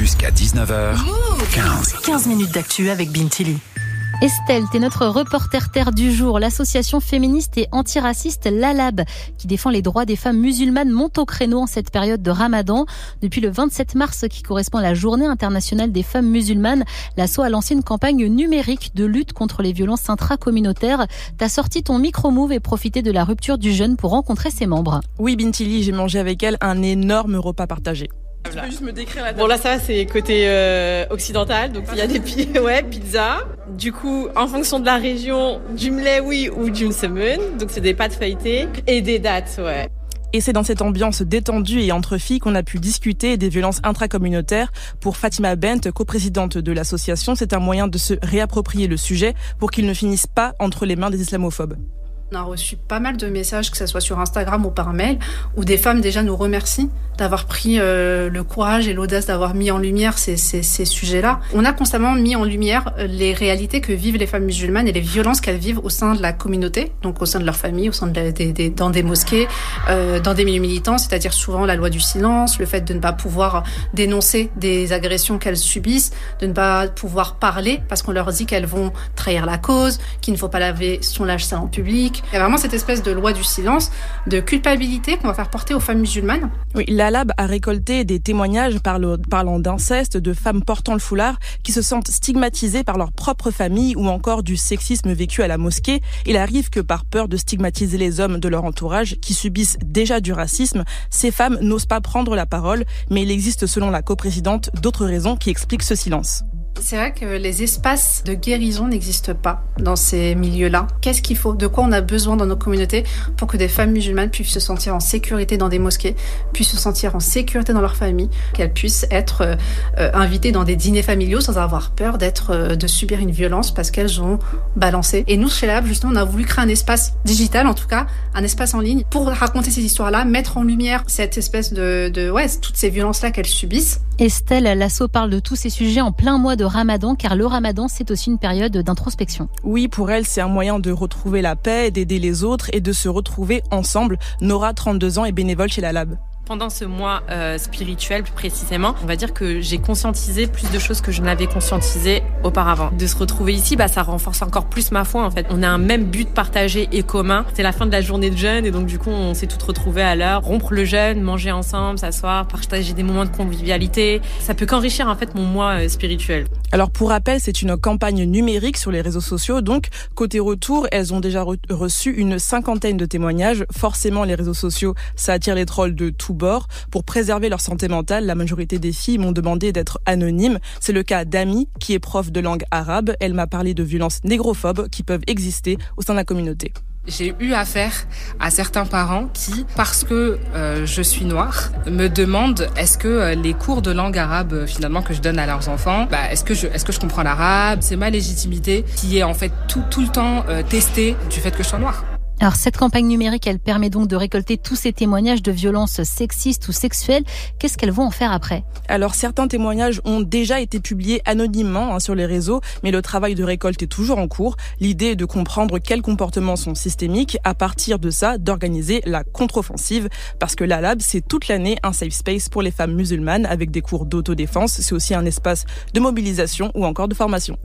Jusqu'à 19h, 15. 15 minutes d'actu avec Bintili. Estelle, t'es notre reporter terre du jour. L'association féministe et antiraciste Lalab, qui défend les droits des femmes musulmanes, monte au créneau en cette période de ramadan. Depuis le 27 mars, qui correspond à la journée internationale des femmes musulmanes, l'asso a lancé une campagne numérique de lutte contre les violences intracommunautaires. T'as sorti ton micro-move et profité de la rupture du jeûne pour rencontrer ses membres. Oui, Bintili, j'ai mangé avec elle un énorme repas partagé. Tu peux juste me décrire la Bon là ça c'est côté euh, occidental, donc il y a des pi ouais, pizza. Du coup, en fonction de la région, du mlewi ou du msemen, donc c'est des pâtes feuilletées et des dates, ouais. Et c'est dans cette ambiance détendue et entre filles qu'on a pu discuter des violences intracommunautaires. Pour Fatima Bent, coprésidente de l'association, c'est un moyen de se réapproprier le sujet pour qu'il ne finisse pas entre les mains des islamophobes. On a reçu pas mal de messages, que ce soit sur Instagram ou par mail, où des femmes déjà nous remercient d'avoir pris euh, le courage et l'audace d'avoir mis en lumière ces, ces, ces sujets-là. On a constamment mis en lumière euh, les réalités que vivent les femmes musulmanes et les violences qu'elles vivent au sein de la communauté, donc au sein de leur famille, au sein de la, des, des, dans des mosquées, euh, dans des milieux militants, c'est-à-dire souvent la loi du silence, le fait de ne pas pouvoir dénoncer des agressions qu'elles subissent, de ne pas pouvoir parler parce qu'on leur dit qu'elles vont trahir la cause, qu'il ne faut pas laver son linge sale en public, il y a vraiment cette espèce de loi du silence, de culpabilité qu'on va faire porter aux femmes musulmanes. Oui, la Lab a récolté des témoignages parlant d'inceste, de femmes portant le foulard, qui se sentent stigmatisées par leur propre famille ou encore du sexisme vécu à la mosquée. Il arrive que par peur de stigmatiser les hommes de leur entourage, qui subissent déjà du racisme, ces femmes n'osent pas prendre la parole, mais il existe selon la coprésidente d'autres raisons qui expliquent ce silence. C'est vrai que les espaces de guérison n'existent pas dans ces milieux-là. Qu'est-ce qu'il faut? De quoi on a besoin dans nos communautés pour que des femmes musulmanes puissent se sentir en sécurité dans des mosquées, puissent se sentir en sécurité dans leur famille, qu'elles puissent être euh, invitées dans des dîners familiaux sans avoir peur d'être, euh, de subir une violence parce qu'elles ont balancé. Et nous, chez Lab, justement, on a voulu créer un espace digital, en tout cas, un espace en ligne, pour raconter ces histoires-là, mettre en lumière cette espèce de, de ouais, toutes ces violences-là qu'elles subissent. Estelle Lasso parle de tous ces sujets en plein mois de Ramadan, car le Ramadan, c'est aussi une période d'introspection. Oui, pour elle, c'est un moyen de retrouver la paix, d'aider les autres et de se retrouver ensemble. Nora, 32 ans, est bénévole chez la Lab pendant ce mois euh, spirituel plus précisément, on va dire que j'ai conscientisé plus de choses que je n'avais conscientisé auparavant. De se retrouver ici, bah ça renforce encore plus ma foi en fait. On a un même but partagé et commun. C'est la fin de la journée de jeûne et donc du coup on s'est toutes retrouvées à l'heure, rompre le jeûne, manger ensemble, s'asseoir, partager des moments de convivialité. Ça peut qu'enrichir en fait mon mois euh, spirituel. Alors pour rappel, c'est une campagne numérique sur les réseaux sociaux. Donc côté retour, elles ont déjà reçu une cinquantaine de témoignages. Forcément, les réseaux sociaux, ça attire les trolls de tout bord. Pour préserver leur santé mentale, la majorité des filles m'ont demandé d'être anonymes. C'est le cas d'Ami, qui est prof de langue arabe. Elle m'a parlé de violences négrophobes qui peuvent exister au sein de la communauté. J'ai eu affaire à certains parents qui, parce que euh, je suis noire, me demandent est-ce que euh, les cours de langue arabe euh, finalement que je donne à leurs enfants, bah, est-ce que je est-ce que je comprends l'arabe? C'est ma légitimité qui est en fait tout tout le temps testée du fait que je sois noire. Alors cette campagne numérique, elle permet donc de récolter tous ces témoignages de violences sexistes ou sexuelles. Qu'est-ce qu'elles vont en faire après? Alors certains témoignages ont déjà été publiés anonymement hein, sur les réseaux, mais le travail de récolte est toujours en cours. L'idée est de comprendre quels comportements sont systémiques, à partir de ça, d'organiser la contre-offensive, parce que la Lab, c'est toute l'année un safe space pour les femmes musulmanes avec des cours d'autodéfense. C'est aussi un espace de mobilisation ou encore de formation.